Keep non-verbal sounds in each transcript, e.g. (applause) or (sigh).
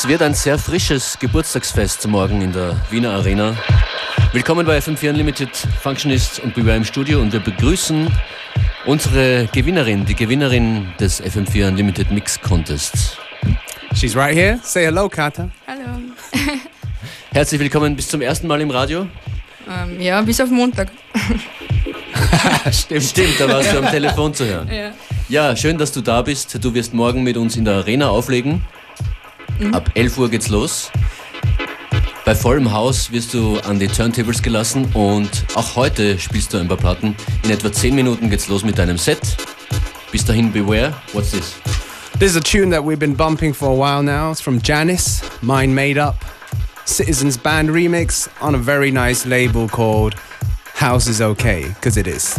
Es wird ein sehr frisches Geburtstagsfest morgen in der Wiener Arena. Willkommen bei FM4 Unlimited Functionist und Beware im Studio und wir begrüßen unsere Gewinnerin, die Gewinnerin des FM4 Unlimited Mix Contests. She's right here. Say hello, Kata. Hallo. (laughs) Herzlich willkommen bis zum ersten Mal im Radio. Ähm, ja, bis auf Montag. (laughs) Stimmt. Stimmt, da warst du am (laughs) Telefon zu hören. Ja. Ja, schön, dass du da bist. Du wirst morgen mit uns in der Arena auflegen. Ab 11 Uhr geht's los. Bei vollem Haus wirst du an die Turntables gelassen und auch heute spielst du ein paar Platten. In etwa 10 Minuten geht's los mit deinem Set. Bis dahin, beware. What's this? This is a tune that we've been bumping for a while now. It's from Janice, Mind Made Up, Citizens Band remix on a very nice label called House is Okay, because it is.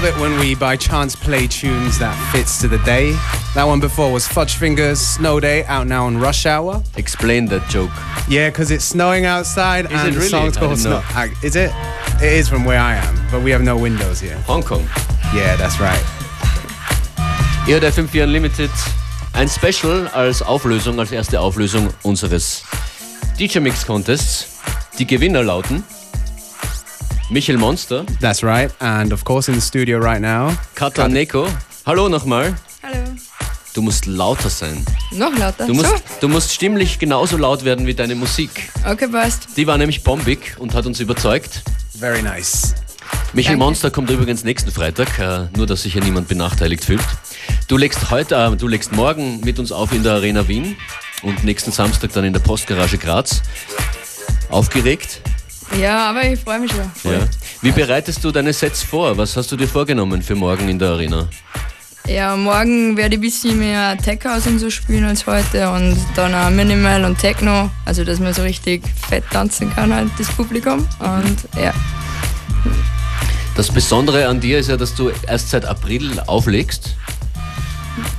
Love it when we by chance play tunes that fits to the day. That one before was Fudge Fingers, Snow Day, out now on Rush Hour. Explain that joke. Yeah, because it's snowing outside Is and it the really? song's called Snow. I- Is it? It is from where I am, but we have no windows here. Hong Kong. Yeah, that's right. Ihr hört FM4 Unlimited. Ein Special als Auflösung, als erste Auflösung unseres DJ Mix Contests. Die Gewinner lauten Michael Monster, That's right. And of course, in the studio right now, Kata Neko. Hallo nochmal. Hallo. Du musst lauter sein. Noch lauter. Du musst, so. du musst stimmlich genauso laut werden wie deine Musik. Okay, passt. Die war nämlich bombig und hat uns überzeugt. very nice. Michael Danke. Monster kommt übrigens nächsten Freitag, äh, nur dass sich hier niemand benachteiligt fühlt. Du legst heute, äh, du legst morgen mit uns auf in der Arena Wien und nächsten Samstag dann in der Postgarage Graz. Aufgeregt? Ja, aber ich freue mich schon. Ja. Wie bereitest du deine Sets vor? Was hast du dir vorgenommen für morgen in der Arena? Ja, morgen werde ich ein bisschen mehr Tech House und so spielen als heute und dann auch Minimal und Techno, also dass man so richtig fett tanzen kann halt, das Publikum. Und ja, Das Besondere an dir ist ja, dass du erst seit April auflegst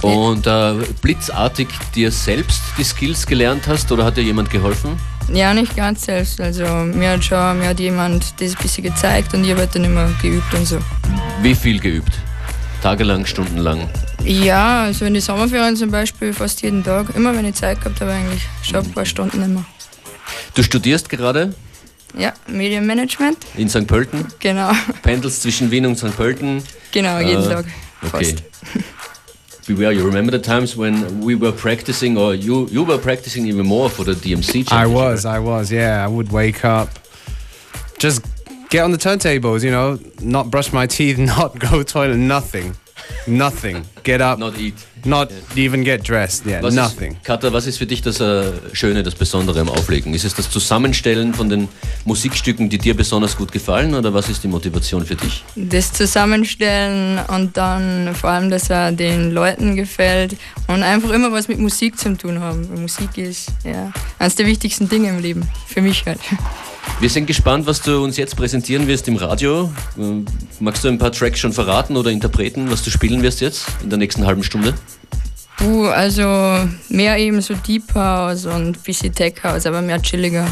und äh, blitzartig dir selbst die Skills gelernt hast oder hat dir jemand geholfen? Ja, nicht ganz selbst, also mir hat schon, mir hat jemand das ein bisschen gezeigt und ich habe halt dann immer geübt und so. Wie viel geübt? Tagelang, stundenlang? Ja, also in die Sommerferien zum Beispiel fast jeden Tag, immer wenn ich Zeit gehabt habe eigentlich, schon ein paar Stunden immer. Du studierst gerade Ja, Medienmanagement, in St. Pölten, genau, pendelst zwischen Wien und St. Pölten. genau, jeden Äh, Tag. Okay. Fast. Beware, you remember the times when we were practicing, or you, you were practicing even more for the DMC I was. I was, yeah. I would wake up, just get on the turntables, you know, not brush my teeth, (laughs) not go toilet, nothing. Nothing. Get up, Not eat. not even get dressed. Yeah, Was nothing. Ist, Katha, was ist für dich das äh, Schöne, das Besondere am Auflegen? Ist es das Zusammenstellen von den Musikstücken, die dir besonders gut gefallen, oder was ist die Motivation für dich? Das Zusammenstellen und dann vor allem, dass er den Leuten gefällt und einfach immer was mit Musik zu tun haben. Musik ist ja eines der wichtigsten Dinge im Leben, für mich halt. Wir sind gespannt, was du uns jetzt präsentieren wirst im Radio. Äh, Magst du ein paar Tracks schon verraten oder Interpreten, was du spielen wirst jetzt in der nächsten halben Stunde? Uh, also mehr eben so Deep House und bisschen Tech House, aber mehr chilliger.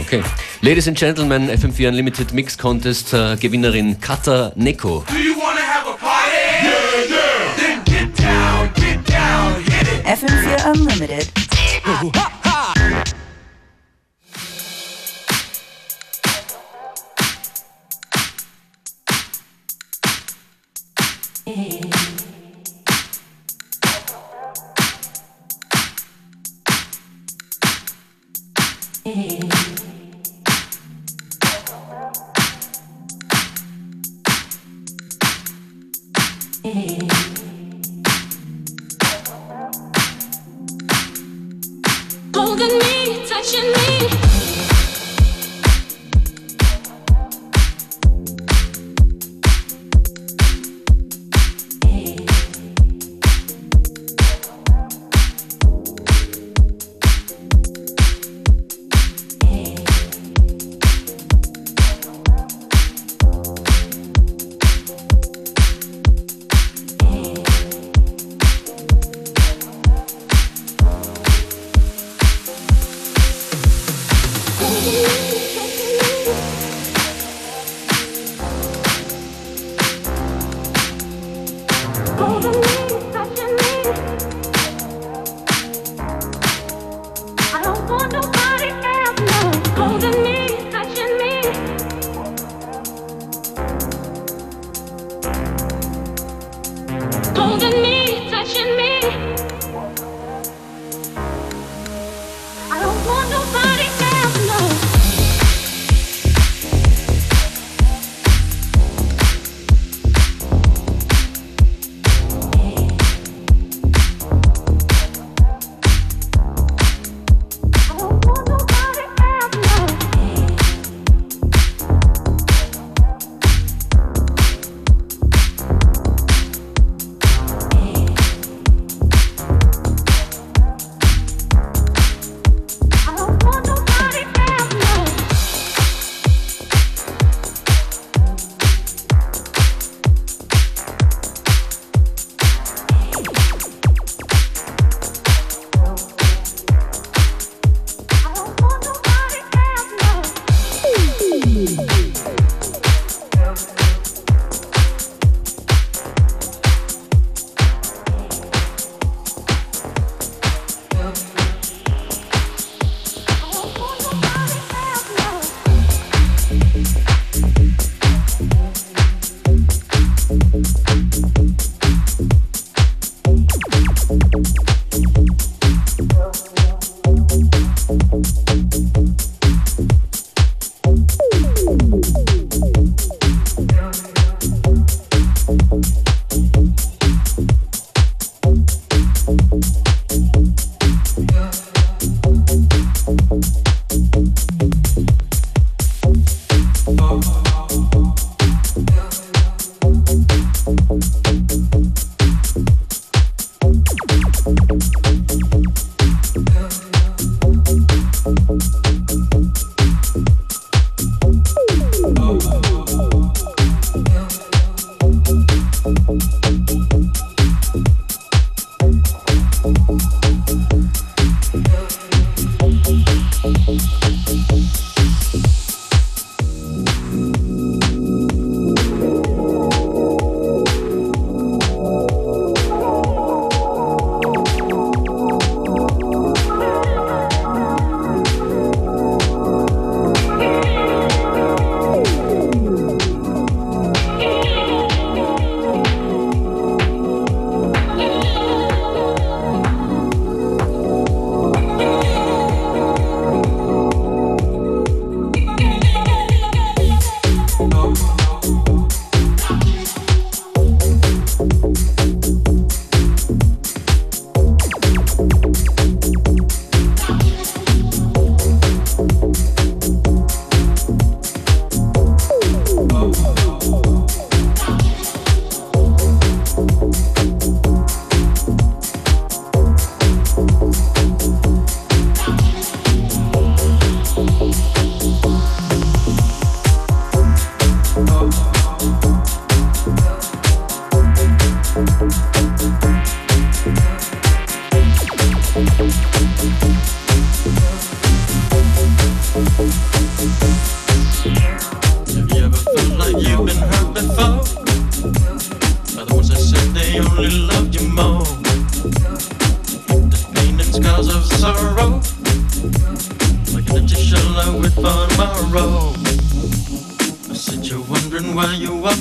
Okay. Ladies and Gentlemen, FM4 Unlimited Mix Contest äh, Gewinnerin Kata Neko. Do you wanna have a party? Yeah, yeah. Then get down, get down, hit it. FM4 Unlimited.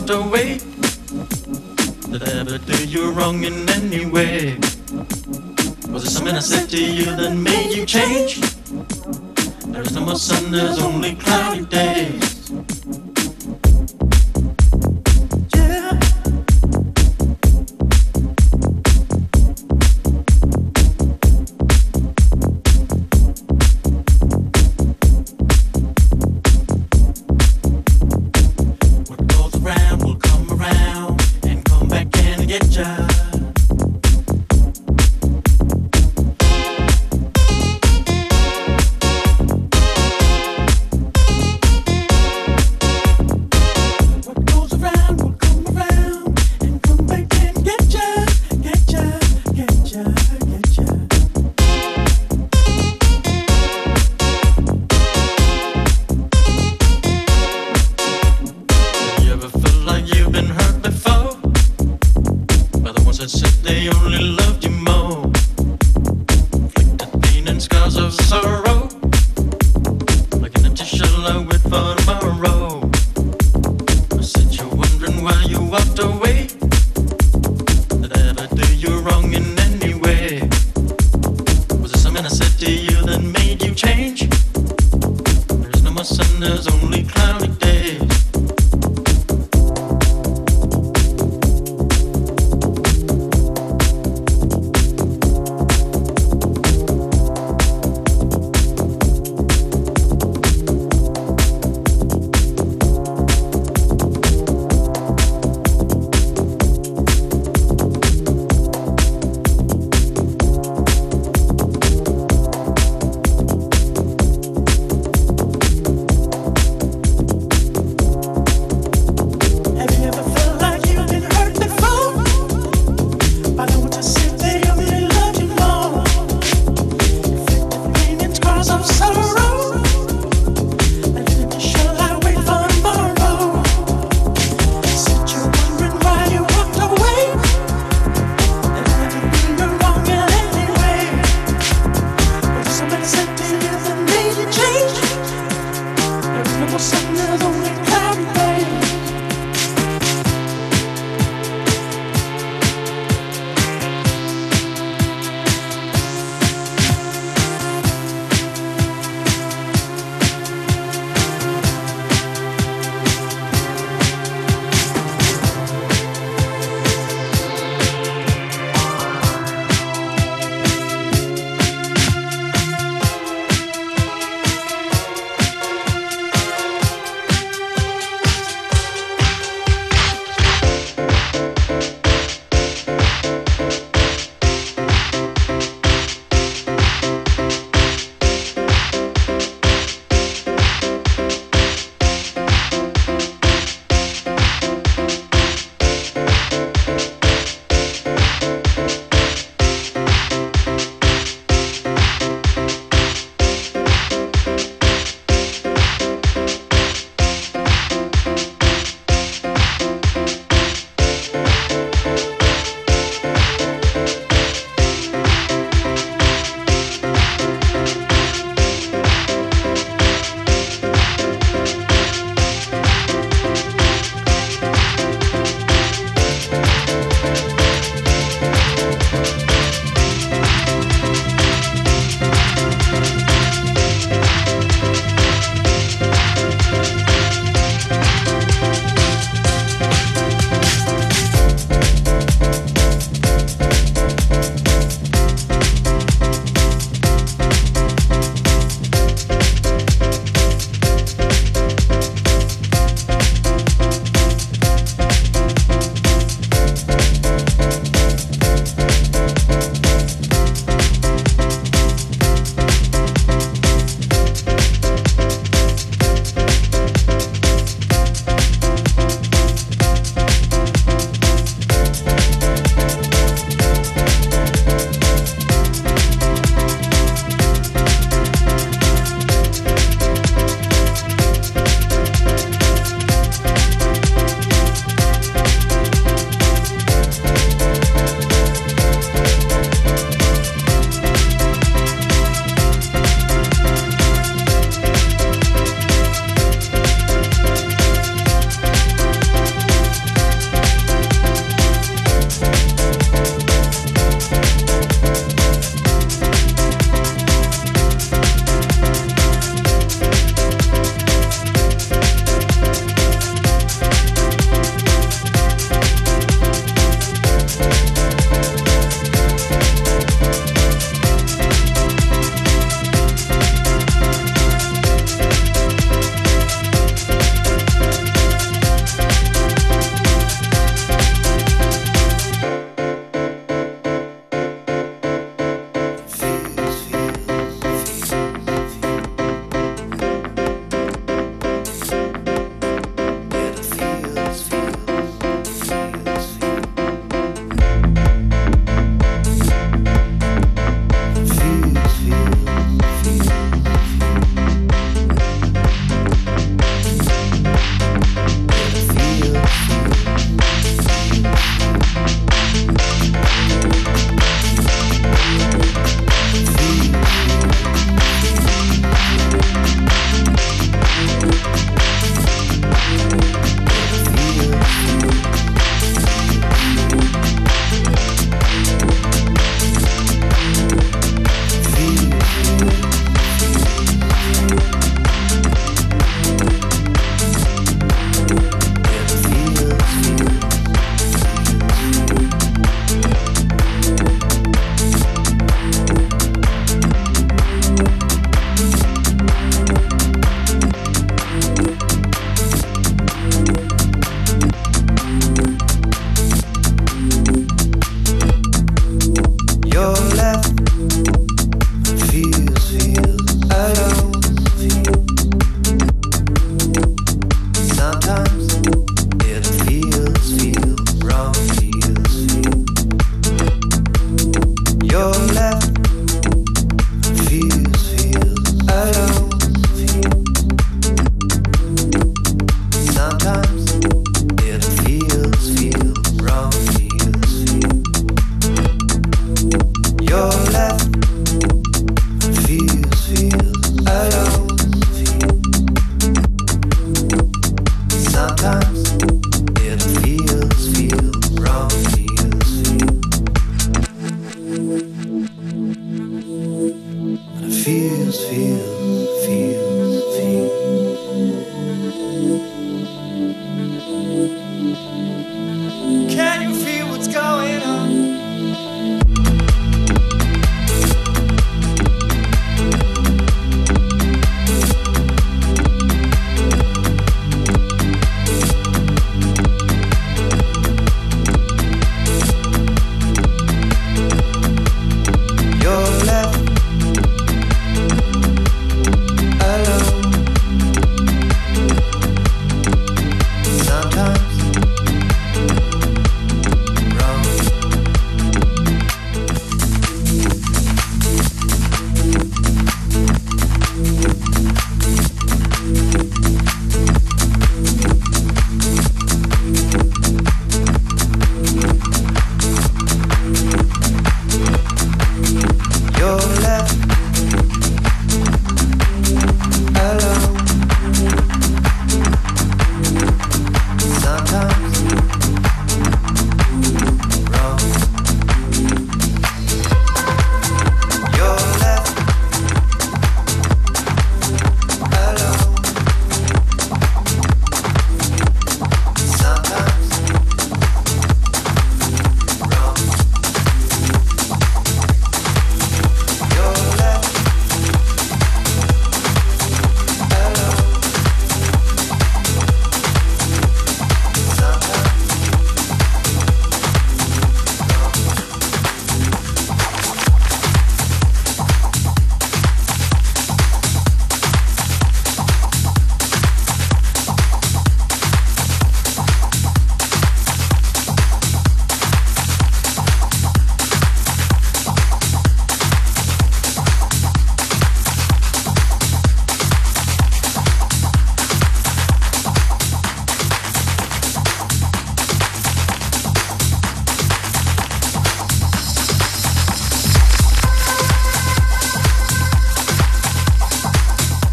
lost that I ever do you wrong in any way. Was it something I said to you that made you change? There is no more sun, there's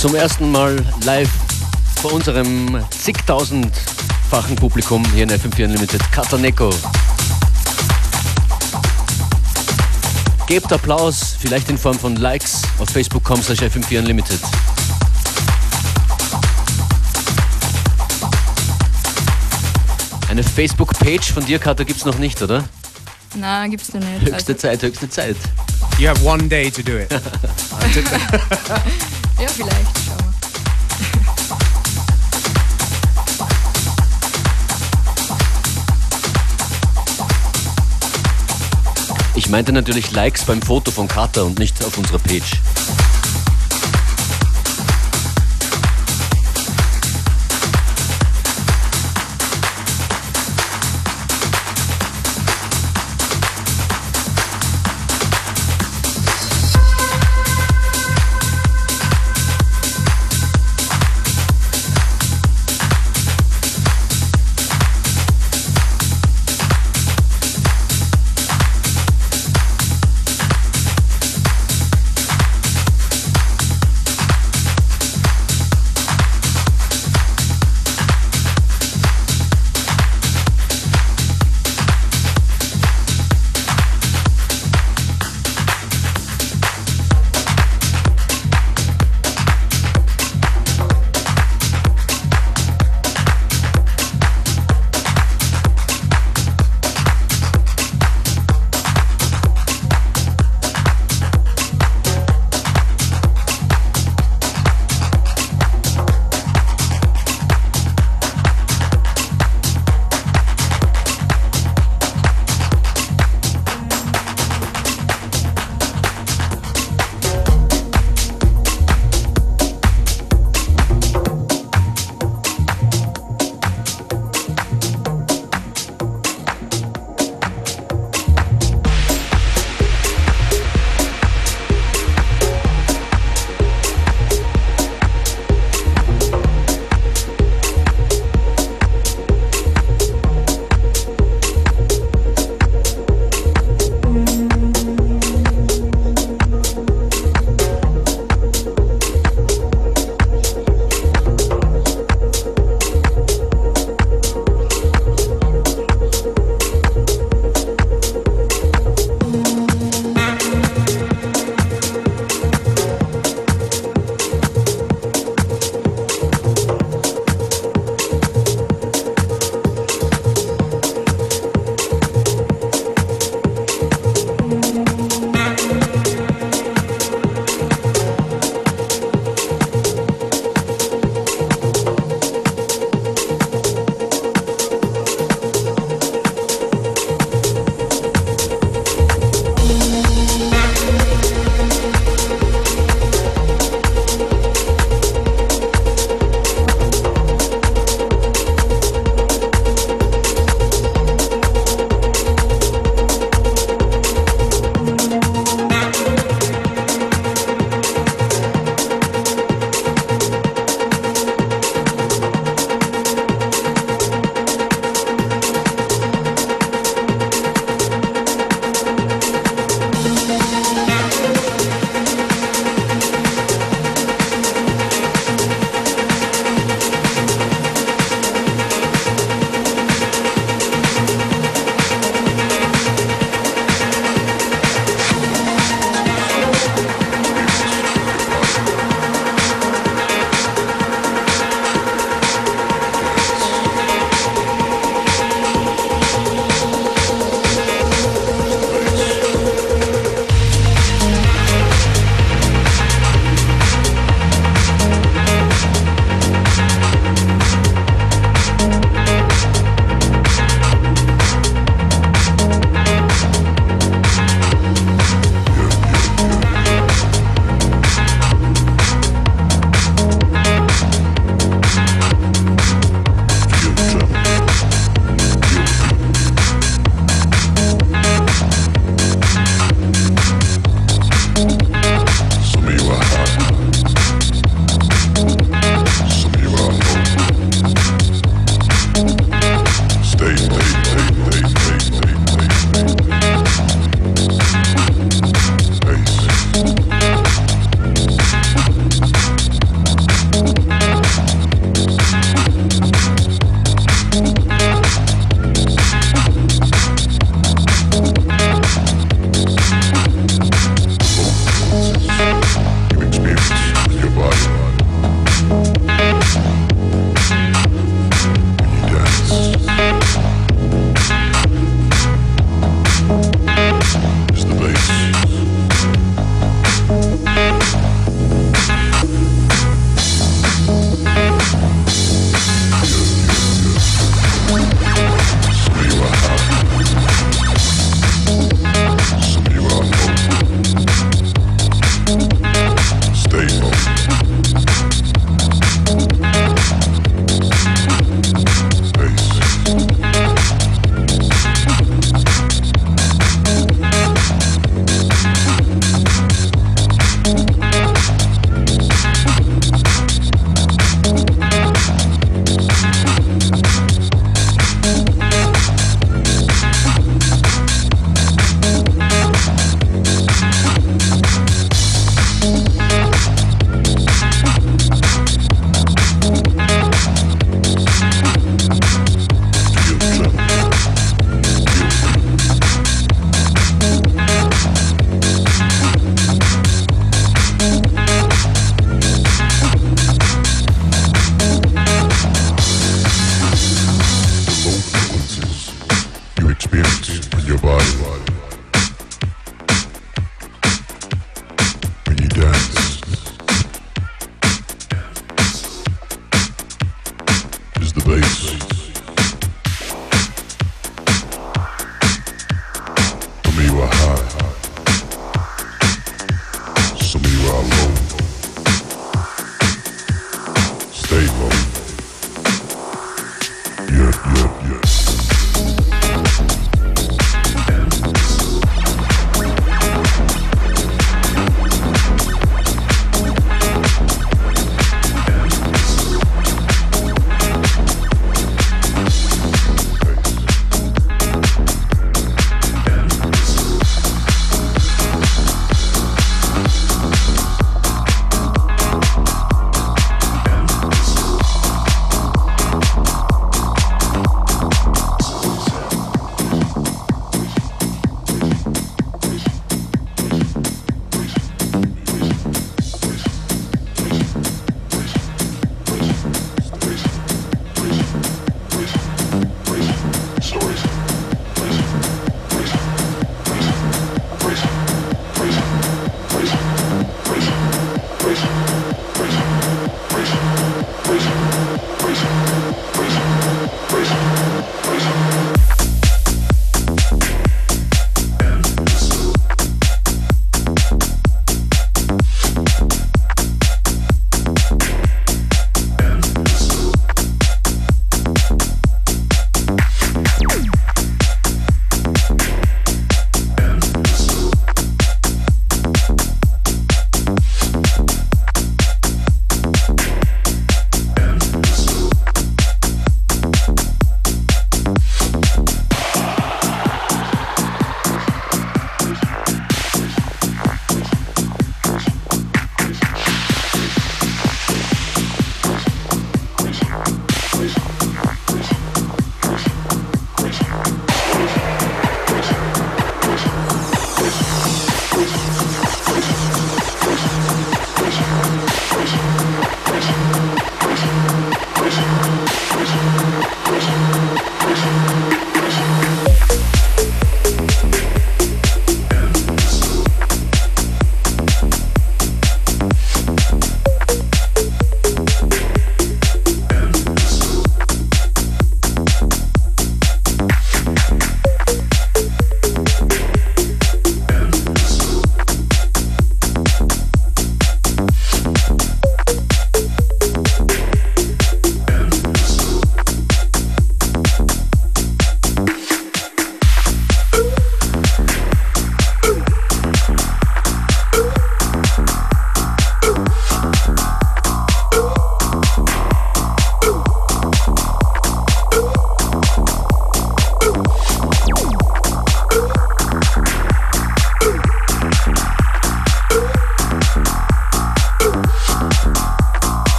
Zum ersten Mal live vor unserem zigtausendfachen Publikum hier in FM4 Unlimited. Kataneko. Gebt Applaus, vielleicht in Form von Likes auf facebook.com slash FM4 Unlimited. Eine Facebook-Page von dir, Kata, gibt's noch nicht, oder? Na, gibt's noch nicht. Höchste Zeit, höchste Zeit. You have one day to do it. (laughs) (laughs) ja, vielleicht. Ich meinte natürlich Likes beim Foto von Kata und nicht auf unserer Page.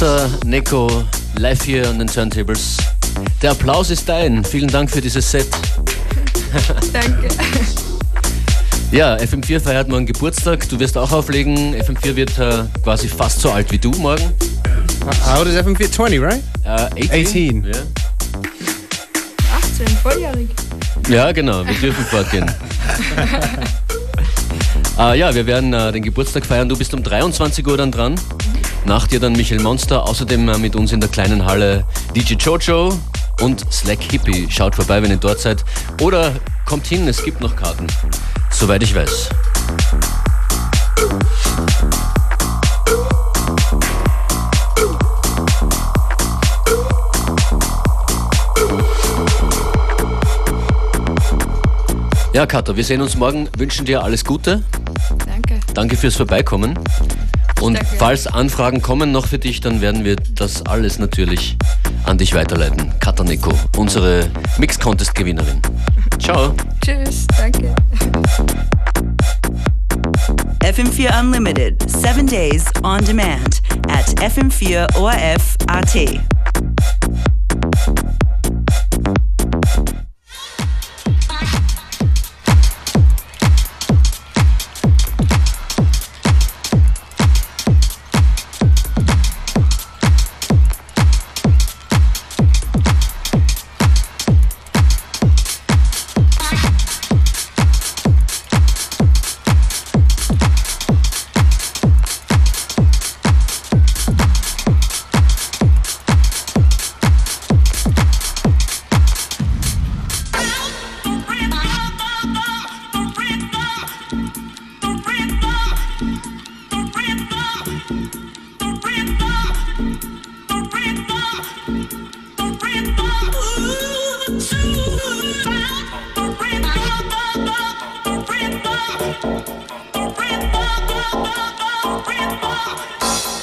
Cutter, Neko, live hier an den Turntables. Der Applaus ist dein. Vielen Dank für dieses Set. (laughs) Danke. (laughs) Ja, FM4 feiert morgen Geburtstag. Du wirst auch auflegen. FM4 wird äh, quasi fast so alt wie du morgen. How old is FM4? 20, right? Äh, 18. 18. Ja. 18, volljährig. Ja, genau, wir dürfen fortgehen. ah, (laughs) ja, wir werden äh, den Geburtstag feiern. Du bist um 23 Uhr dann dran. Nach dir dann Michael Monster, außerdem äh, mit uns in der kleinen Halle DJ Jojo und Slack Hippie. Schaut vorbei, wenn ihr dort seid. Oder kommt hin, es gibt noch Karten. Soweit ich weiß. Ja, Kato, wir sehen uns morgen, wünschen dir alles Gute. Danke. Danke fürs Vorbeikommen. Und Danke. falls Anfragen kommen noch für dich, dann werden wir das alles natürlich an dich weiterleiten. Katha Nico, unsere Mix Contest Gewinnerin. Ciao. Tschüss. Danke. FM4 Unlimited, seven days on demand at FM4 Ha ha ha!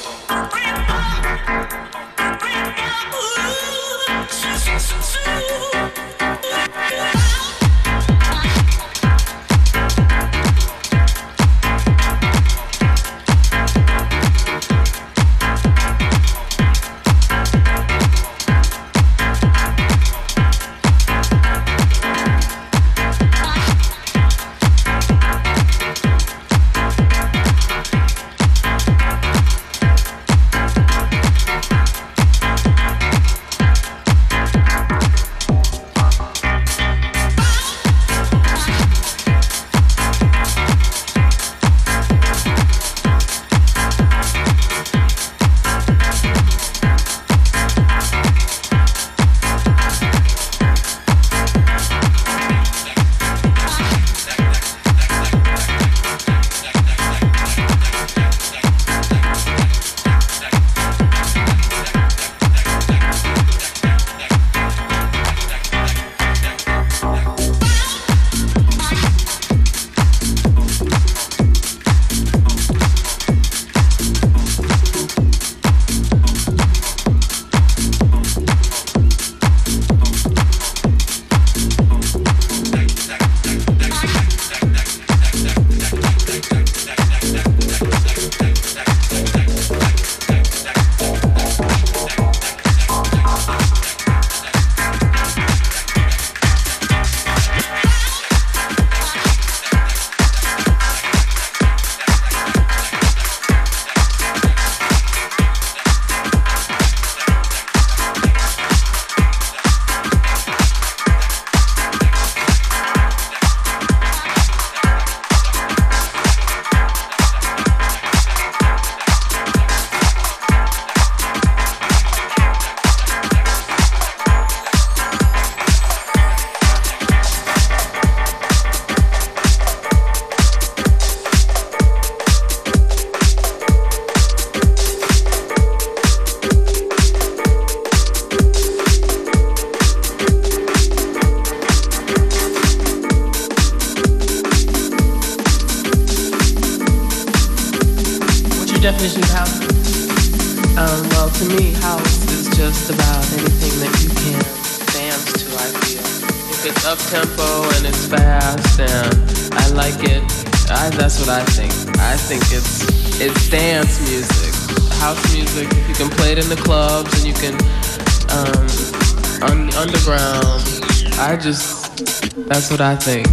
That's what I think.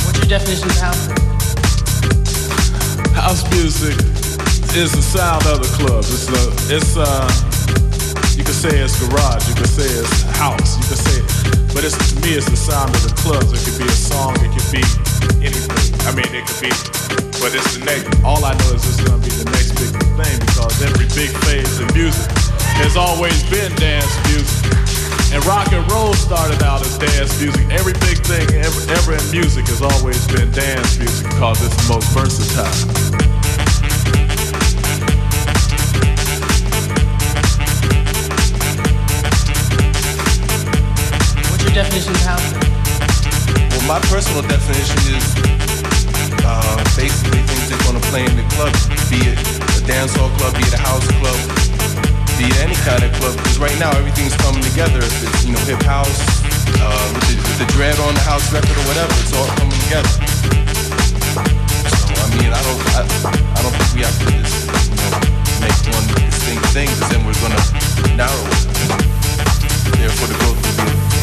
What's your definition of house? House music is the sound of the clubs. It's a, it's uh, you can say it's garage, you can say it's house, you can say, but it's to me it's the sound of the clubs. It could be a song, it could be anything. I mean, it could be, but it's the next. All I know is it's gonna be the next big thing because every big phase in music has always been dance music. And rock and roll started out as dance music. Every big thing ever, ever favorite music has always been dance music because it's the most versatile. Definition of house? Well, my personal definition is uh, basically things they're gonna play in the club, be it a dance hall club, be it a house club, be it any kind of club. Because right now everything's coming together. If it's you know hip house, uh, with, the, with the dread on the house record or whatever, it's all coming together. So I mean, I don't, I, I don't think we have to just you know make one distinct thing, because then we're gonna narrow it. Therefore, the growth will be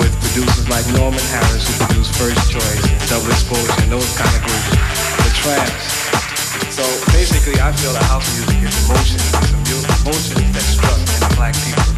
with producers like Norman Harris, who produced First Choice, Double Exposure, and those kind of groups, the Traps. So basically, I feel that house music is emotion. It's emotion that struck in black people